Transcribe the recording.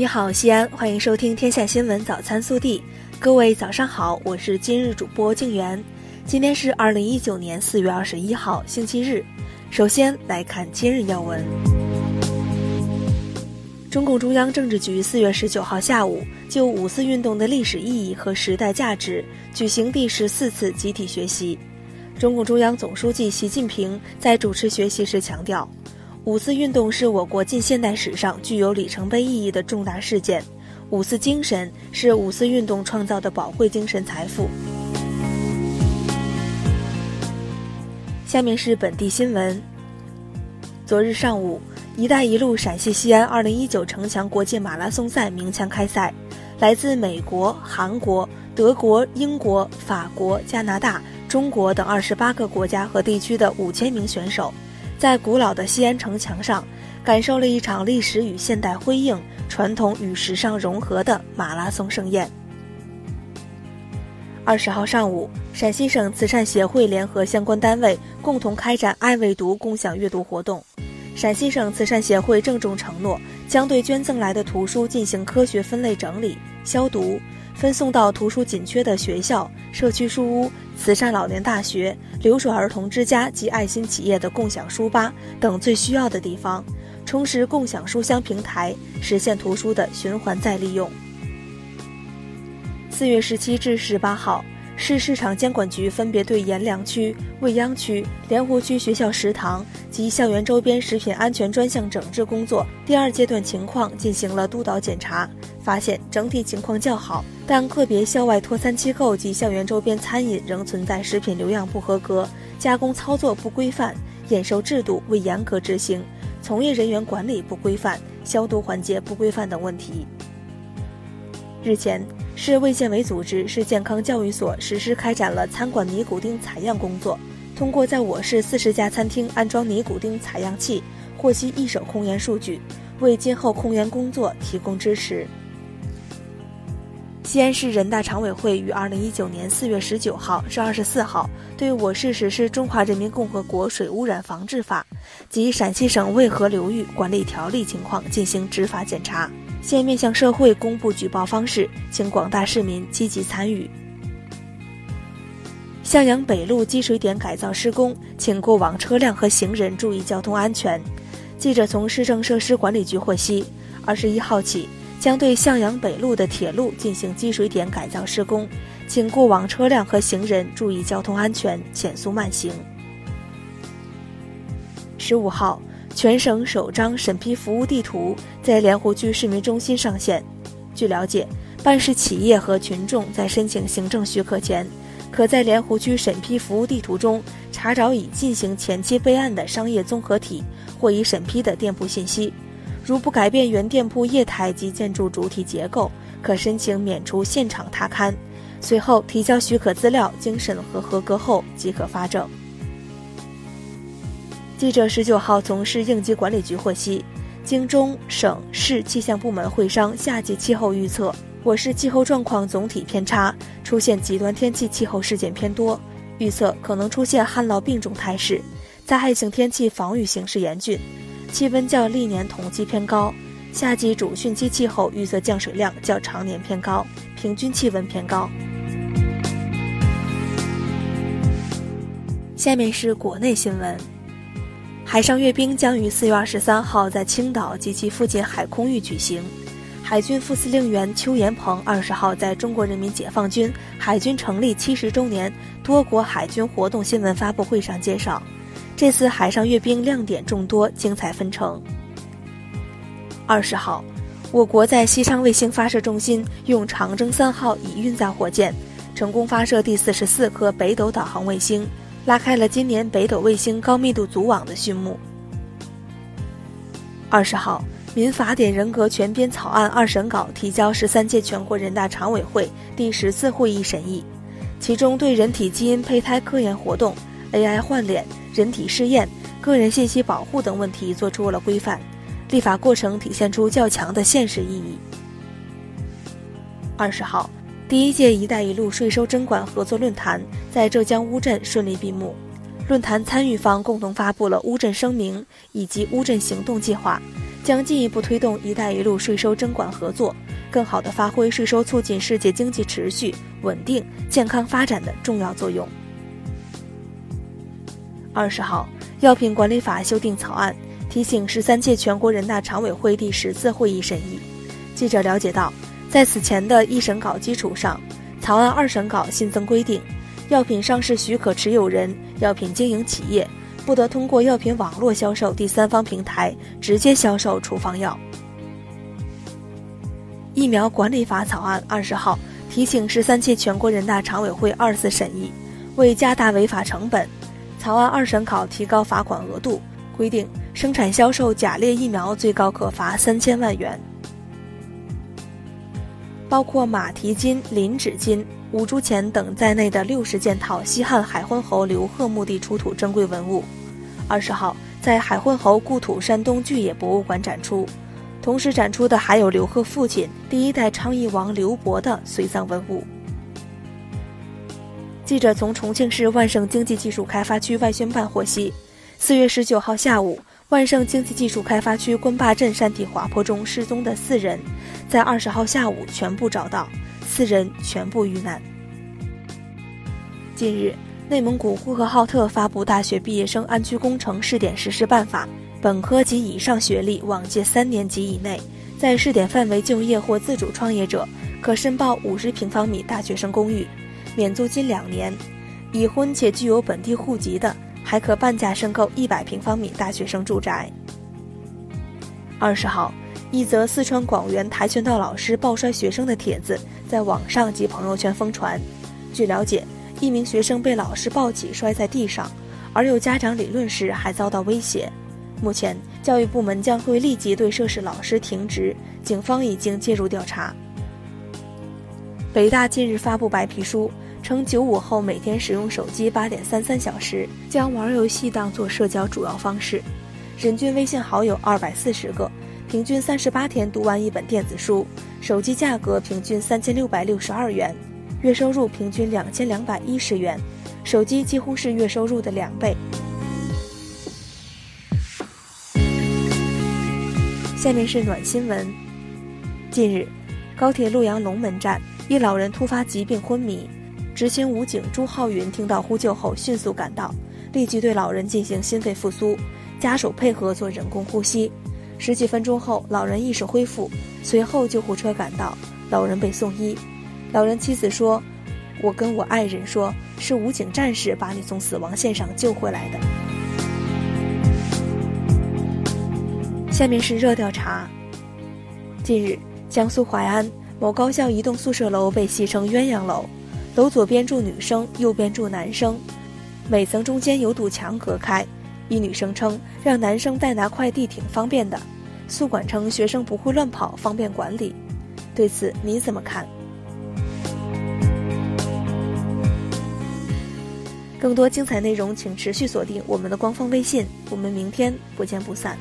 你好，西安，欢迎收听《天下新闻早餐速递》。各位早上好，我是今日主播静媛。今天是二零一九年四月二十一号，星期日。首先来看今日要闻。中共中央政治局四月十九号下午就五四运动的历史意义和时代价值举行第十四次集体学习。中共中央总书记习近平在主持学习时强调。五四运动是我国近现代史上具有里程碑意义的重大事件，五四精神是五四运动创造的宝贵精神财富。下面是本地新闻。昨日上午，“一带一路”陕西西安2019城墙国际马拉松赛鸣枪开赛，来自美国、韩国、德国、英国、法国、加拿大、中国等二十八个国家和地区的五千名选手。在古老的西安城墙上，感受了一场历史与现代辉映、传统与时尚融合的马拉松盛宴。二十号上午，陕西省慈善协会联合相关单位共同开展“爱未读”共享阅读活动。陕西省慈善协会郑重承诺，将对捐赠来的图书进行科学分类整理、消毒。分送到图书紧缺的学校、社区书屋、慈善老年大学、留守儿童之家及爱心企业的共享书吧等最需要的地方，充实共享书箱平台，实现图书的循环再利用。四月十七至十八号。市市场监管局分别对阎良区、未央区、莲湖区学校食堂及校园周边食品安全专项整治工作第二阶段情况进行了督导检查，发现整体情况较好，但个别校外托餐机构及校园周边餐饮仍存在食品留样不合格、加工操作不规范、验收制度未严格执行、从业人员管理不规范、消毒环节不规范等问题。日前。市卫健委组织市健康教育所实施开展了餐馆尼古丁采样工作，通过在我市四十家餐厅安装尼古丁采样器，获悉一手控烟数据，为今后控烟工作提供支持。西安市人大常委会于二零一九年四月十九号至二十四号对我市实施《中华人民共和国水污染防治法》及陕西省渭河流域管理条例情况进行执法检查。现面向社会公布举报方式，请广大市民积极参与。向阳北路积水点改造施工，请过往车辆和行人注意交通安全。记者从市政设施管理局获悉，二十一号起将对向阳北路的铁路进行积水点改造施工，请过往车辆和行人注意交通安全，减速慢行。十五号。全省首张审批服务地图在莲湖区市民中心上线。据了解，办事企业和群众在申请行政许可前，可在莲湖区审批服务地图中查找已进行前期备案的商业综合体或已审批的店铺信息。如不改变原店铺业态及建筑主体结构，可申请免除现场踏勘。随后提交许可资料，经审核合格后即可发证。记者十九号从市应急管理局获悉，经中省市气象部门会商夏季气候预测，我市气候状况总体偏差，出现极端天气气候事件偏多，预测可能出现旱涝病重态势，灾害性天气防御形势严峻，气温较历年同期偏高，夏季主汛期气候预测降水量较常年偏高，平均气温偏高。下面是国内新闻。海上阅兵将于四月二十三号在青岛及其附近海空域举行。海军副司令员邱延鹏二十号在中国人民解放军海军成立七十周年多国海军活动新闻发布会上介绍，这次海上阅兵亮点众多，精彩纷呈。二十号，我国在西昌卫星发射中心用长征三号乙运载火箭，成功发射第四十四颗北斗导航卫星。拉开了今年北斗卫星高密度组网的序幕。二十号，《民法典》人格全编草案二审稿提交十三届全国人大常委会第十次会议审议，其中对人体基因胚胎科研活动、AI 换脸、人体试验、个人信息保护等问题作出了规范，立法过程体现出较强的现实意义。二十号。第一届“一带一路”税收征管合作论坛在浙江乌镇顺利闭幕，论坛参与方共同发布了乌镇声明以及乌镇行动计划，将进一步推动“一带一路”税收征管合作，更好地发挥税收促进世界经济持续、稳定、健康发展的重要作用。二十号，药品管理法修订草案提请十三届全国人大常委会第十次会议审议。记者了解到，在此前的一审稿基础上，草案二审稿新增规定，药品上市许可持有人、药品经营企业不得通过药品网络销售第三方平台直接销售处方药。疫苗管理法草案二十号提请十三届全国人大常委会二次审议，为加大违法成本。草案二审稿提高罚款额度，规定生产销售假劣疫苗最高可罚三千万元。包括马蹄金、磷脂金、五铢钱等在内的六十件套西汉海昏侯刘贺墓地出土珍贵文物，二十号在海昏侯故土山东巨野博物馆展出。同时展出的还有刘贺父亲第一代昌邑王刘伯的随葬文物。记者从重庆市万盛经济技术开发区外宣办获悉，四月十九号下午，万盛经济技术开发区关坝镇山体滑坡中失踪的四人，在二十号下午全部找到，四人全部遇难。近日，内蒙古呼和浩特发布大学毕业生安居工程试点实施办法，本科及以上学历往届三年级以内，在试点范围就业或自主创业者，可申报五十平方米大学生公寓。免租金两年，已婚且具有本地户籍的，还可半价申购一百平方米大学生住宅。二十号，一则四川广元跆拳道老师抱摔学生的帖子在网上及朋友圈疯传。据了解，一名学生被老师抱起摔在地上，而有家长理论时还遭到威胁。目前，教育部门将会立即对涉事老师停职，警方已经介入调查。北大近日发布白皮书，称九五后每天使用手机八点三三小时，将玩游戏当作社交主要方式，人均微信好友二百四十个，平均三十八天读完一本电子书，手机价格平均三千六百六十二元，月收入平均两千两百一十元，手机几乎是月收入的两倍。下面是暖新闻，近日，高铁洛阳龙门站。一老人突发疾病昏迷，执勤武警朱浩云听到呼救后迅速赶到，立即对老人进行心肺复苏，家属配合做人工呼吸。十几分钟后，老人意识恢复，随后救护车赶到，老人被送医。老人妻子说：“我跟我爱人说，是武警战士把你从死亡线上救回来的。”下面是热调查。近日，江苏淮安。某高校一栋宿舍楼被戏称“鸳鸯楼”，楼左边住女生，右边住男生，每层中间有堵墙隔开。一女生称，让男生代拿快递挺方便的。宿管称，学生不会乱跑，方便管理。对此你怎么看？更多精彩内容，请持续锁定我们的官方微信。我们明天不见不散。